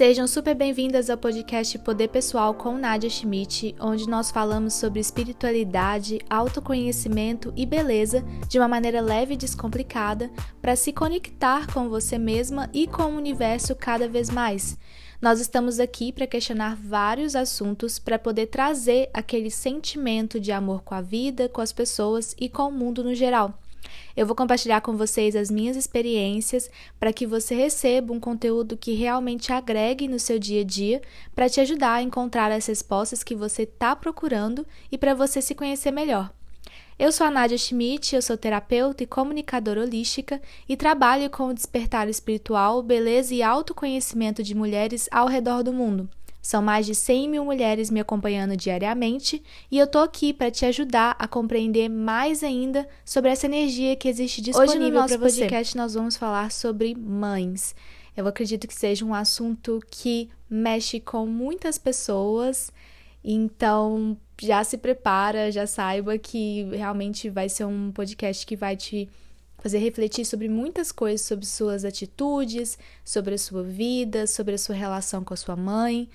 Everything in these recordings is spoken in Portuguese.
Sejam super bem-vindas ao podcast Poder Pessoal com Nadia Schmidt, onde nós falamos sobre espiritualidade, autoconhecimento e beleza de uma maneira leve e descomplicada para se conectar com você mesma e com o universo cada vez mais. Nós estamos aqui para questionar vários assuntos para poder trazer aquele sentimento de amor com a vida, com as pessoas e com o mundo no geral. Eu vou compartilhar com vocês as minhas experiências para que você receba um conteúdo que realmente agregue no seu dia a dia, para te ajudar a encontrar as respostas que você está procurando e para você se conhecer melhor. Eu sou a Nadia Schmidt, eu sou terapeuta e comunicadora holística e trabalho com o despertar espiritual, beleza e autoconhecimento de mulheres ao redor do mundo. São mais de 100 mil mulheres me acompanhando diariamente e eu tô aqui para te ajudar a compreender mais ainda sobre essa energia que existe disponível Hoje no nosso podcast nós vamos falar sobre mães. Eu acredito que seja um assunto que mexe com muitas pessoas, então já se prepara, já saiba que realmente vai ser um podcast que vai te fazer refletir sobre muitas coisas, sobre suas atitudes, sobre a sua vida, sobre a sua relação com a sua mãe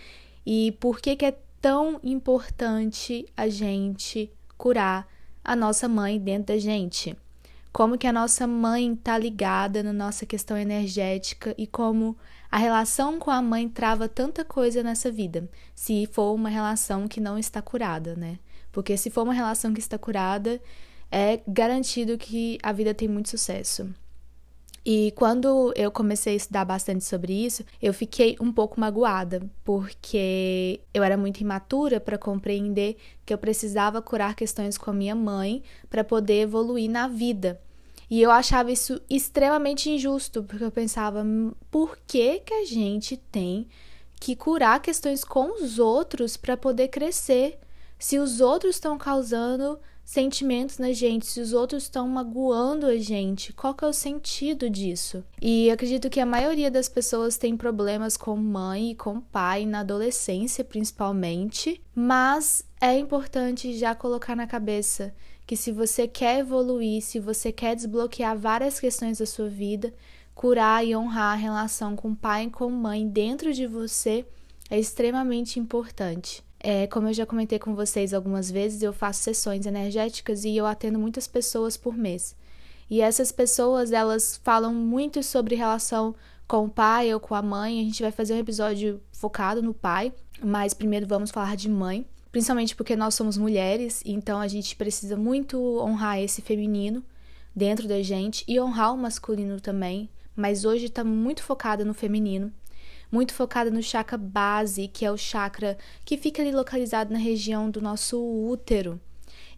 e por que, que é tão importante a gente curar a nossa mãe dentro da gente. Como que a nossa mãe está ligada na nossa questão energética e como a relação com a mãe trava tanta coisa nessa vida, se for uma relação que não está curada, né? Porque se for uma relação que está curada, é garantido que a vida tem muito sucesso. E quando eu comecei a estudar bastante sobre isso, eu fiquei um pouco magoada, porque eu era muito imatura para compreender que eu precisava curar questões com a minha mãe para poder evoluir na vida. E eu achava isso extremamente injusto, porque eu pensava, hum, por que que a gente tem que curar questões com os outros para poder crescer? Se os outros estão causando sentimentos na gente, se os outros estão magoando a gente, qual que é o sentido disso? E acredito que a maioria das pessoas tem problemas com mãe e com pai na adolescência, principalmente, mas é importante já colocar na cabeça que se você quer evoluir, se você quer desbloquear várias questões da sua vida, curar e honrar a relação com pai e com mãe dentro de você é extremamente importante. É, como eu já comentei com vocês algumas vezes, eu faço sessões energéticas e eu atendo muitas pessoas por mês. E essas pessoas, elas falam muito sobre relação com o pai ou com a mãe. A gente vai fazer um episódio focado no pai, mas primeiro vamos falar de mãe, principalmente porque nós somos mulheres, então a gente precisa muito honrar esse feminino dentro da gente e honrar o masculino também, mas hoje está muito focada no feminino muito focada no chakra base, que é o chakra que fica ali localizado na região do nosso útero.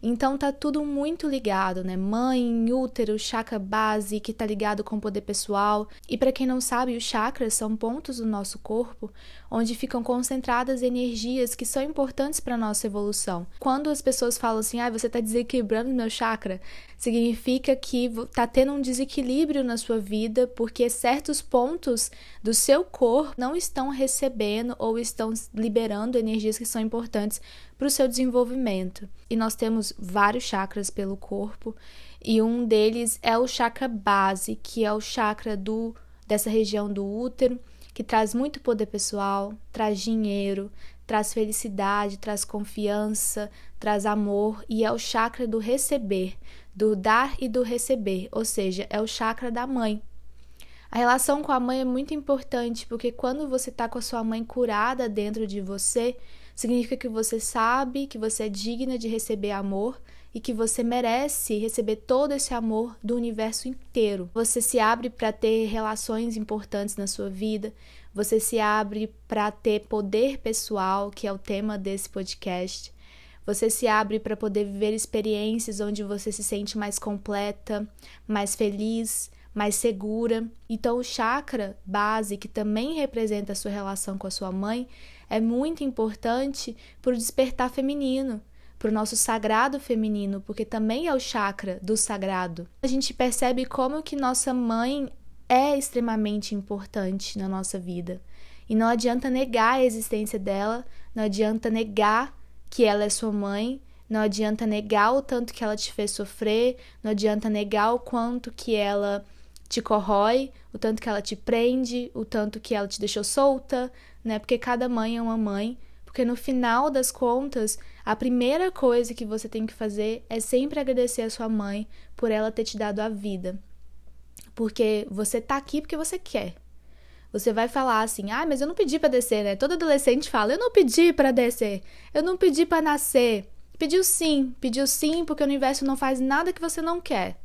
Então tá tudo muito ligado, né? Mãe, útero, chakra base, que tá ligado com o poder pessoal. E para quem não sabe, os chakras são pontos do nosso corpo onde ficam concentradas energias que são importantes para nossa evolução. Quando as pessoas falam assim: "Ah, você tá desequilibrando meu chakra", significa que tá tendo um desequilíbrio na sua vida porque certos pontos do seu corpo não estão recebendo ou estão liberando energias que são importantes para o seu desenvolvimento. E nós temos vários chakras pelo corpo, e um deles é o chakra base, que é o chakra do dessa região do útero, que traz muito poder pessoal, traz dinheiro, traz felicidade, traz confiança, traz amor e é o chakra do receber, do dar e do receber, ou seja, é o chakra da mãe. A relação com a mãe é muito importante porque quando você está com a sua mãe curada dentro de você, Significa que você sabe que você é digna de receber amor e que você merece receber todo esse amor do universo inteiro. Você se abre para ter relações importantes na sua vida, você se abre para ter poder pessoal, que é o tema desse podcast. Você se abre para poder viver experiências onde você se sente mais completa, mais feliz, mais segura. Então, o chakra base, que também representa a sua relação com a sua mãe, é muito importante para o despertar feminino, para o nosso sagrado feminino, porque também é o chakra do sagrado. A gente percebe como que nossa mãe é extremamente importante na nossa vida. E não adianta negar a existência dela, não adianta negar que ela é sua mãe, não adianta negar o tanto que ela te fez sofrer, não adianta negar o quanto que ela te corrói, o tanto que ela te prende, o tanto que ela te deixou solta, né? Porque cada mãe é uma mãe. Porque no final das contas, a primeira coisa que você tem que fazer é sempre agradecer a sua mãe por ela ter te dado a vida. Porque você tá aqui porque você quer. Você vai falar assim: "Ah, mas eu não pedi para descer", né? Todo adolescente fala: "Eu não pedi para descer. Eu não pedi para nascer". Pediu sim, pediu sim, porque o universo não faz nada que você não quer.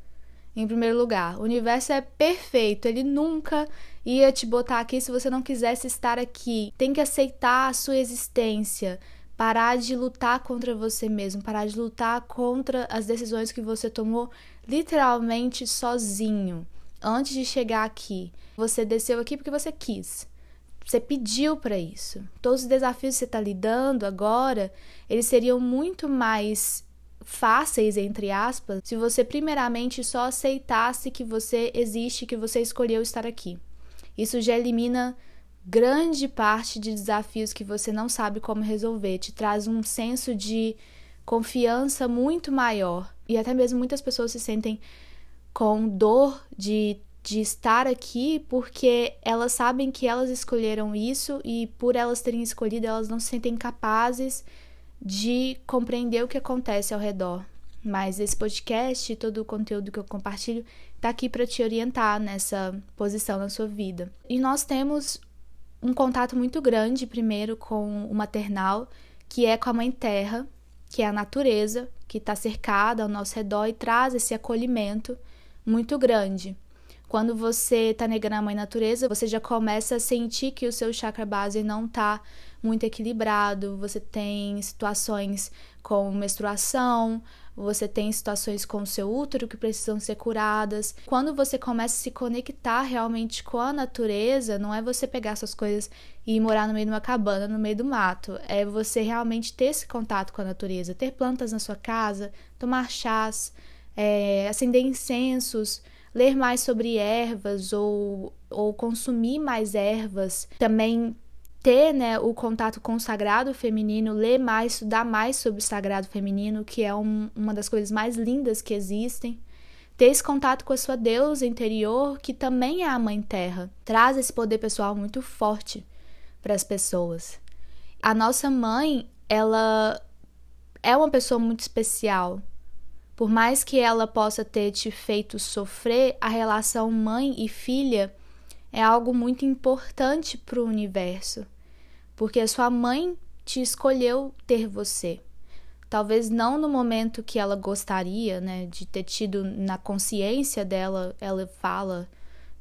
Em primeiro lugar, o universo é perfeito, ele nunca ia te botar aqui se você não quisesse estar aqui. Tem que aceitar a sua existência, parar de lutar contra você mesmo, parar de lutar contra as decisões que você tomou literalmente sozinho antes de chegar aqui. Você desceu aqui porque você quis. Você pediu para isso. Todos os desafios que você está lidando agora, eles seriam muito mais fáceis, entre aspas, se você primeiramente só aceitasse que você existe, que você escolheu estar aqui. Isso já elimina grande parte de desafios que você não sabe como resolver, te traz um senso de confiança muito maior. E até mesmo muitas pessoas se sentem com dor de, de estar aqui porque elas sabem que elas escolheram isso e por elas terem escolhido, elas não se sentem capazes de compreender o que acontece ao redor. Mas esse podcast todo o conteúdo que eu compartilho está aqui para te orientar nessa posição na sua vida. E nós temos um contato muito grande, primeiro, com o maternal, que é com a Mãe Terra, que é a natureza, que está cercada ao nosso redor e traz esse acolhimento muito grande. Quando você está negando a mãe natureza, você já começa a sentir que o seu chakra base não está muito equilibrado, você tem situações com menstruação, você tem situações com o seu útero que precisam ser curadas. Quando você começa a se conectar realmente com a natureza, não é você pegar suas coisas e morar no meio de uma cabana, no meio do mato. É você realmente ter esse contato com a natureza, ter plantas na sua casa, tomar chás, é, acender incensos, ler mais sobre ervas ou, ou consumir mais ervas, também ter né, o contato com o sagrado feminino, ler mais, estudar mais sobre o sagrado feminino, que é um, uma das coisas mais lindas que existem. Ter esse contato com a sua deusa interior, que também é a Mãe Terra, traz esse poder pessoal muito forte para as pessoas. A nossa mãe, ela é uma pessoa muito especial, por mais que ela possa ter te feito sofrer, a relação mãe e filha é algo muito importante para o universo, porque a sua mãe te escolheu ter você. Talvez não no momento que ela gostaria, né, de ter tido na consciência dela, ela fala,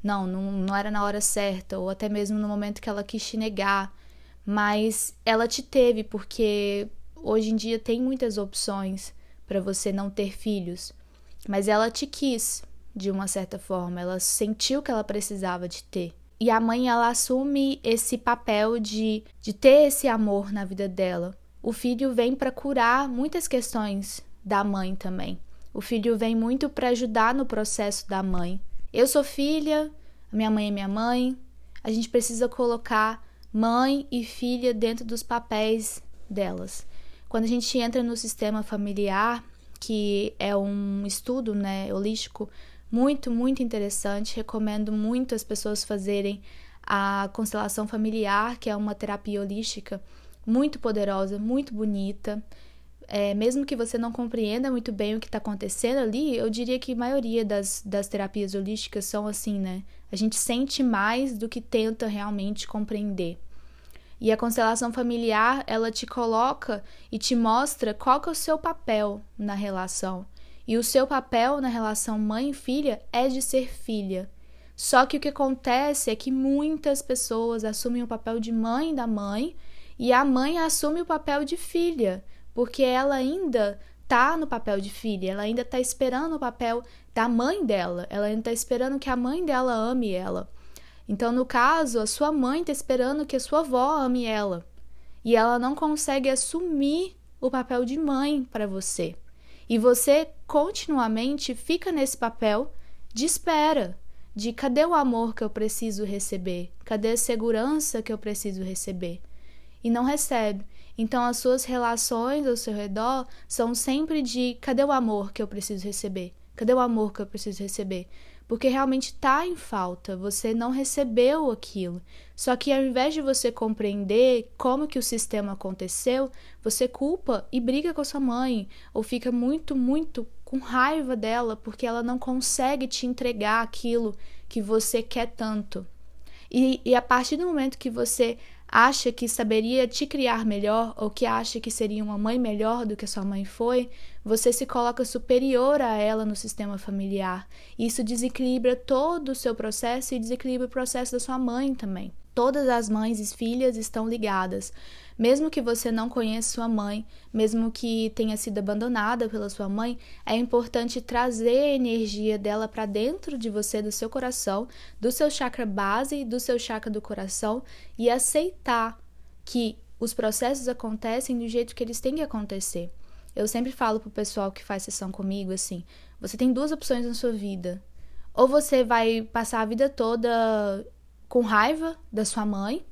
não, não, não era na hora certa, ou até mesmo no momento que ela quis te negar, mas ela te teve porque hoje em dia tem muitas opções para você não ter filhos, mas ela te quis de uma certa forma, ela sentiu que ela precisava de ter. E a mãe ela assume esse papel de, de ter esse amor na vida dela. O filho vem para curar muitas questões da mãe também. O filho vem muito para ajudar no processo da mãe. Eu sou filha, minha mãe é minha mãe. A gente precisa colocar mãe e filha dentro dos papéis delas. Quando a gente entra no sistema familiar, que é um estudo né, holístico muito, muito interessante, recomendo muito as pessoas fazerem a constelação familiar, que é uma terapia holística muito poderosa, muito bonita. É, mesmo que você não compreenda muito bem o que está acontecendo ali, eu diria que a maioria das, das terapias holísticas são assim, né? A gente sente mais do que tenta realmente compreender. E a constelação familiar, ela te coloca e te mostra qual que é o seu papel na relação. E o seu papel na relação mãe e filha é de ser filha. Só que o que acontece é que muitas pessoas assumem o papel de mãe da mãe e a mãe assume o papel de filha, porque ela ainda tá no papel de filha, ela ainda tá esperando o papel da mãe dela, ela ainda tá esperando que a mãe dela ame ela. Então, no caso, a sua mãe está esperando que a sua avó ame ela e ela não consegue assumir o papel de mãe para você. E você continuamente fica nesse papel de espera, de cadê o amor que eu preciso receber? Cadê a segurança que eu preciso receber? E não recebe. Então as suas relações ao seu redor são sempre de cadê o amor que eu preciso receber? Cadê o amor que eu preciso receber? Porque realmente está em falta, você não recebeu aquilo. Só que ao invés de você compreender como que o sistema aconteceu, você culpa e briga com a sua mãe, ou fica muito, muito com raiva dela porque ela não consegue te entregar aquilo que você quer tanto. E, e a partir do momento que você acha que saberia te criar melhor ou que acha que seria uma mãe melhor do que sua mãe foi, você se coloca superior a ela no sistema familiar. Isso desequilibra todo o seu processo e desequilibra o processo da sua mãe também. Todas as mães e filhas estão ligadas. Mesmo que você não conheça sua mãe, mesmo que tenha sido abandonada pela sua mãe, é importante trazer a energia dela para dentro de você, do seu coração, do seu chakra base, do seu chakra do coração e aceitar que os processos acontecem do jeito que eles têm que acontecer. Eu sempre falo pro pessoal que faz sessão comigo assim: você tem duas opções na sua vida. Ou você vai passar a vida toda com raiva da sua mãe,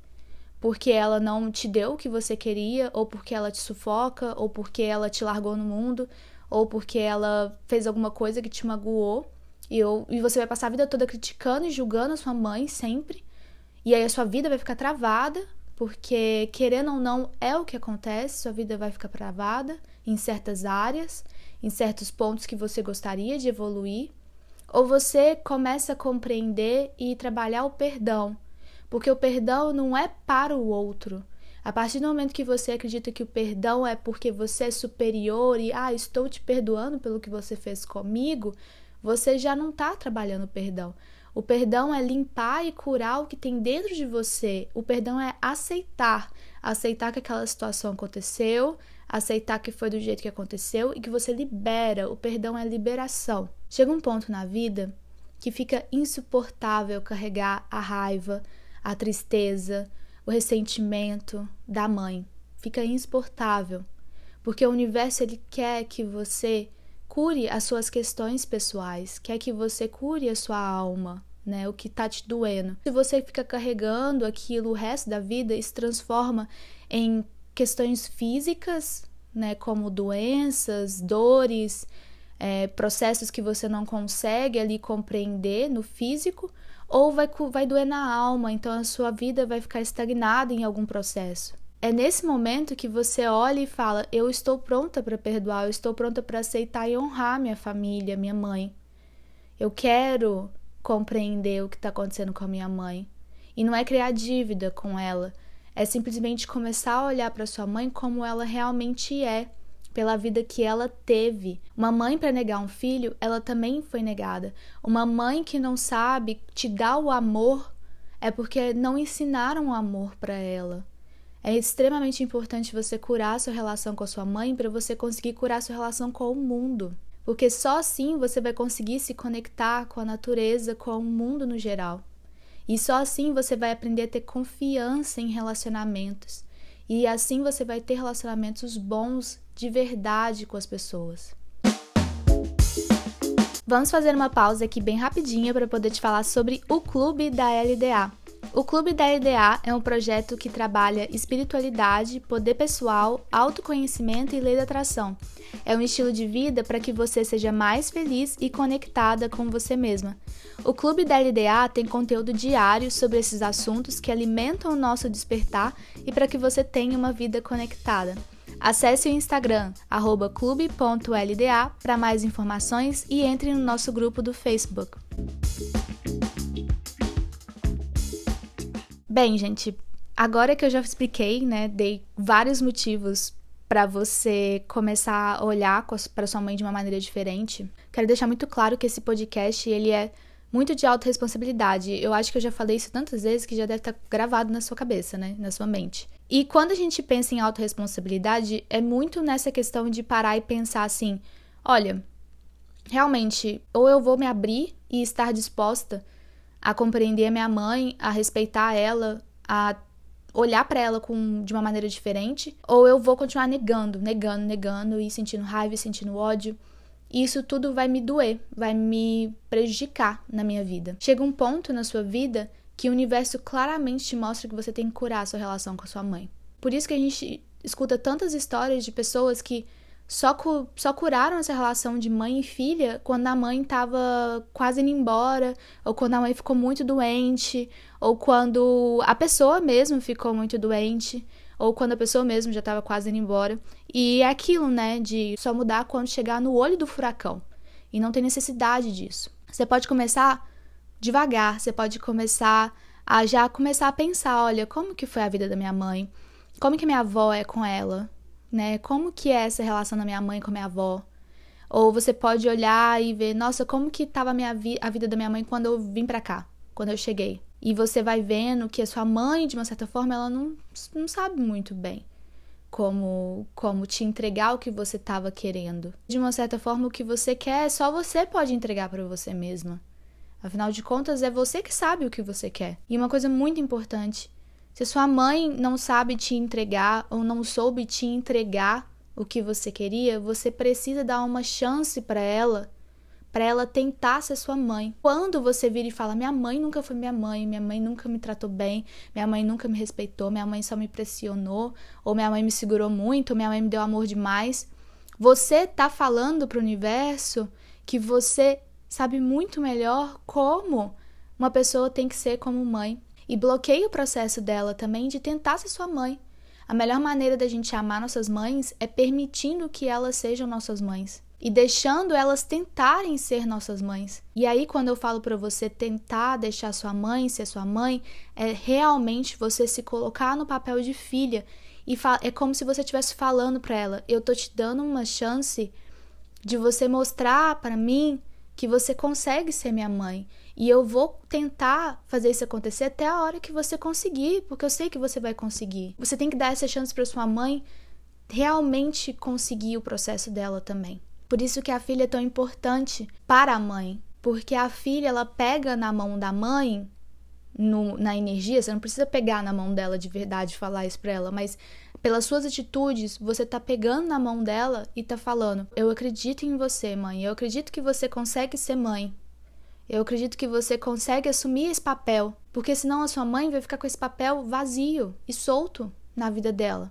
porque ela não te deu o que você queria, ou porque ela te sufoca, ou porque ela te largou no mundo, ou porque ela fez alguma coisa que te magoou, e, eu, e você vai passar a vida toda criticando e julgando a sua mãe sempre, e aí a sua vida vai ficar travada, porque querendo ou não é o que acontece, sua vida vai ficar travada em certas áreas, em certos pontos que você gostaria de evoluir, ou você começa a compreender e trabalhar o perdão, porque o perdão não é para o outro. A partir do momento que você acredita que o perdão é porque você é superior e, ah, estou te perdoando pelo que você fez comigo, você já não está trabalhando o perdão. O perdão é limpar e curar o que tem dentro de você. O perdão é aceitar. Aceitar que aquela situação aconteceu, aceitar que foi do jeito que aconteceu e que você libera. O perdão é liberação. Chega um ponto na vida que fica insuportável carregar a raiva, a tristeza, o ressentimento da mãe. Fica insuportável, porque o universo ele quer que você cure as suas questões pessoais, quer que você cure a sua alma, né? O que tá te doendo. Se você fica carregando aquilo o resto da vida, isso transforma em questões físicas, né, como doenças, dores, é, processos que você não consegue ali compreender no físico, ou vai, vai doer na alma, então a sua vida vai ficar estagnada em algum processo. É nesse momento que você olha e fala: Eu estou pronta para perdoar, eu estou pronta para aceitar e honrar minha família, minha mãe. Eu quero compreender o que está acontecendo com a minha mãe. E não é criar dívida com ela, é simplesmente começar a olhar para sua mãe como ela realmente é, pela vida que ela teve. Uma mãe para negar um filho, ela também foi negada. Uma mãe que não sabe te dar o amor é porque não ensinaram o amor para ela. É extremamente importante você curar sua relação com a sua mãe para você conseguir curar sua relação com o mundo. Porque só assim você vai conseguir se conectar com a natureza, com o mundo no geral. E só assim você vai aprender a ter confiança em relacionamentos. E assim você vai ter relacionamentos bons de verdade com as pessoas. Vamos fazer uma pausa aqui bem rapidinha para poder te falar sobre o clube da LDA. O Clube da LDA é um projeto que trabalha espiritualidade, poder pessoal, autoconhecimento e lei da atração. É um estilo de vida para que você seja mais feliz e conectada com você mesma. O Clube da LDA tem conteúdo diário sobre esses assuntos que alimentam o nosso despertar e para que você tenha uma vida conectada. Acesse o Instagram, clube.lda, para mais informações e entre no nosso grupo do Facebook. Bem, gente, agora que eu já expliquei, né, dei vários motivos para você começar a olhar para sua mãe de uma maneira diferente. Quero deixar muito claro que esse podcast ele é muito de autorresponsabilidade. Eu acho que eu já falei isso tantas vezes que já deve estar tá gravado na sua cabeça, né, na sua mente. E quando a gente pensa em autorresponsabilidade, é muito nessa questão de parar e pensar assim: olha, realmente, ou eu vou me abrir e estar disposta a compreender a minha mãe, a respeitar ela, a olhar para ela com, de uma maneira diferente, ou eu vou continuar negando, negando, negando e sentindo raiva sentindo ódio. E isso tudo vai me doer, vai me prejudicar na minha vida. Chega um ponto na sua vida que o universo claramente te mostra que você tem que curar a sua relação com a sua mãe. Por isso que a gente escuta tantas histórias de pessoas que só, cu só curaram essa relação de mãe e filha quando a mãe estava quase indo embora, ou quando a mãe ficou muito doente, ou quando a pessoa mesmo ficou muito doente, ou quando a pessoa mesmo já estava quase indo embora. E é aquilo, né, de só mudar quando chegar no olho do furacão. E não tem necessidade disso. Você pode começar devagar, você pode começar a já começar a pensar, olha, como que foi a vida da minha mãe? Como que minha avó é com ela? né? Como que é essa relação da minha mãe com a minha avó? Ou você pode olhar e ver, nossa, como que estava a, vi a vida da minha mãe quando eu vim para cá, quando eu cheguei. E você vai vendo que a sua mãe, de uma certa forma, ela não, não sabe muito bem como, como te entregar o que você estava querendo. De uma certa forma, o que você quer, só você pode entregar para você mesma. Afinal de contas, é você que sabe o que você quer. E uma coisa muito importante se sua mãe não sabe te entregar ou não soube te entregar o que você queria, você precisa dar uma chance para ela, para ela tentar ser sua mãe. Quando você vira e fala: "Minha mãe nunca foi minha mãe, minha mãe nunca me tratou bem, minha mãe nunca me respeitou, minha mãe só me pressionou, ou minha mãe me segurou muito, ou minha mãe me deu amor demais", você tá falando para o universo que você sabe muito melhor como uma pessoa tem que ser como mãe e bloqueia o processo dela também de tentar ser sua mãe. A melhor maneira da gente amar nossas mães é permitindo que elas sejam nossas mães e deixando elas tentarem ser nossas mães. E aí quando eu falo para você tentar deixar sua mãe ser sua mãe, é realmente você se colocar no papel de filha e é como se você estivesse falando para ela: "Eu tô te dando uma chance de você mostrar para mim que você consegue ser minha mãe. E eu vou tentar fazer isso acontecer até a hora que você conseguir, porque eu sei que você vai conseguir. Você tem que dar essa chance para sua mãe realmente conseguir o processo dela também. Por isso que a filha é tão importante para a mãe, porque a filha ela pega na mão da mãe no, na energia, você não precisa pegar na mão dela de verdade e falar isso pra ela, mas pelas suas atitudes, você tá pegando na mão dela e tá falando: Eu acredito em você, mãe. Eu acredito que você consegue ser mãe. Eu acredito que você consegue assumir esse papel, porque senão a sua mãe vai ficar com esse papel vazio e solto na vida dela.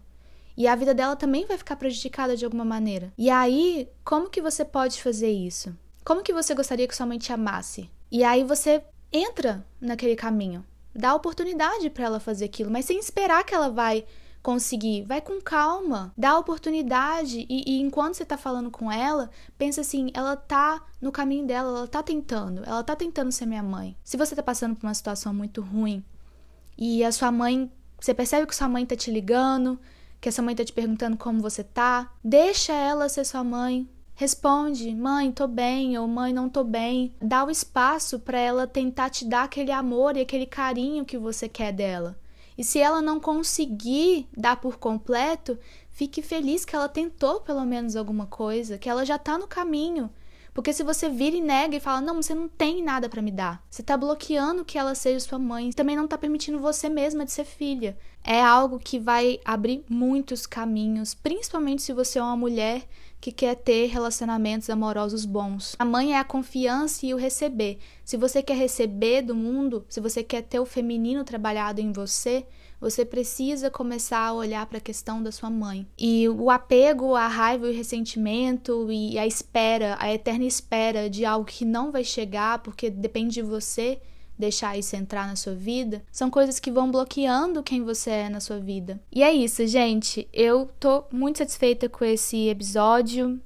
E a vida dela também vai ficar prejudicada de alguma maneira. E aí, como que você pode fazer isso? Como que você gostaria que sua mãe te amasse? E aí você entra naquele caminho, dá oportunidade para ela fazer aquilo, mas sem esperar que ela vai conseguir. Vai com calma, dá oportunidade e, e, enquanto você tá falando com ela, pensa assim, ela tá no caminho dela, ela tá tentando, ela tá tentando ser minha mãe. Se você tá passando por uma situação muito ruim e a sua mãe, você percebe que sua mãe tá te ligando, que a sua mãe tá te perguntando como você tá, deixa ela ser sua mãe. Responde, mãe, tô bem, ou mãe, não tô bem. Dá o espaço para ela tentar te dar aquele amor e aquele carinho que você quer dela. E se ela não conseguir dar por completo, fique feliz que ela tentou pelo menos alguma coisa, que ela já está no caminho. Porque se você vira e nega e fala, não, você não tem nada para me dar, você está bloqueando que ela seja sua mãe, também não está permitindo você mesma de ser filha. É algo que vai abrir muitos caminhos, principalmente se você é uma mulher que quer ter relacionamentos amorosos bons. A mãe é a confiança e o receber. Se você quer receber do mundo, se você quer ter o feminino trabalhado em você, você precisa começar a olhar para a questão da sua mãe. E o apego, a raiva e o ressentimento e a espera, a eterna espera de algo que não vai chegar porque depende de você, deixar isso entrar na sua vida, são coisas que vão bloqueando quem você é na sua vida. E é isso, gente. Eu tô muito satisfeita com esse episódio.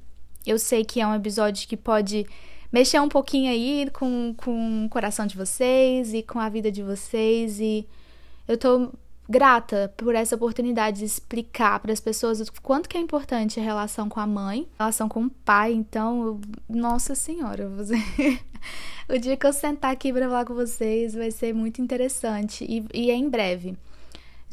Eu sei que é um episódio que pode mexer um pouquinho aí com, com o coração de vocês e com a vida de vocês. E eu tô grata por essa oportunidade de explicar para as pessoas o quanto que é importante a relação com a mãe, a relação com o pai. Então, eu, nossa senhora, você... o dia que eu sentar aqui para falar com vocês vai ser muito interessante e, e é em breve.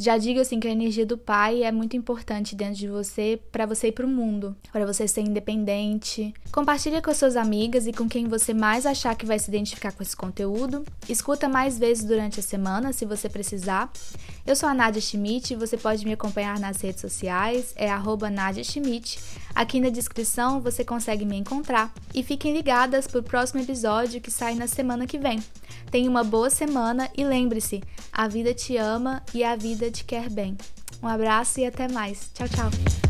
Já digo assim que a energia do pai é muito importante dentro de você para você ir para o mundo, para você ser independente. Compartilha com suas amigas e com quem você mais achar que vai se identificar com esse conteúdo. Escuta mais vezes durante a semana, se você precisar. Eu sou a Nadia Schmidt, você pode me acompanhar nas redes sociais, é Nadia Schmidt. Aqui na descrição você consegue me encontrar. E fiquem ligadas para o próximo episódio que sai na semana que vem. Tenha uma boa semana e lembre-se: a vida te ama e a vida te quer bem. Um abraço e até mais. Tchau, tchau.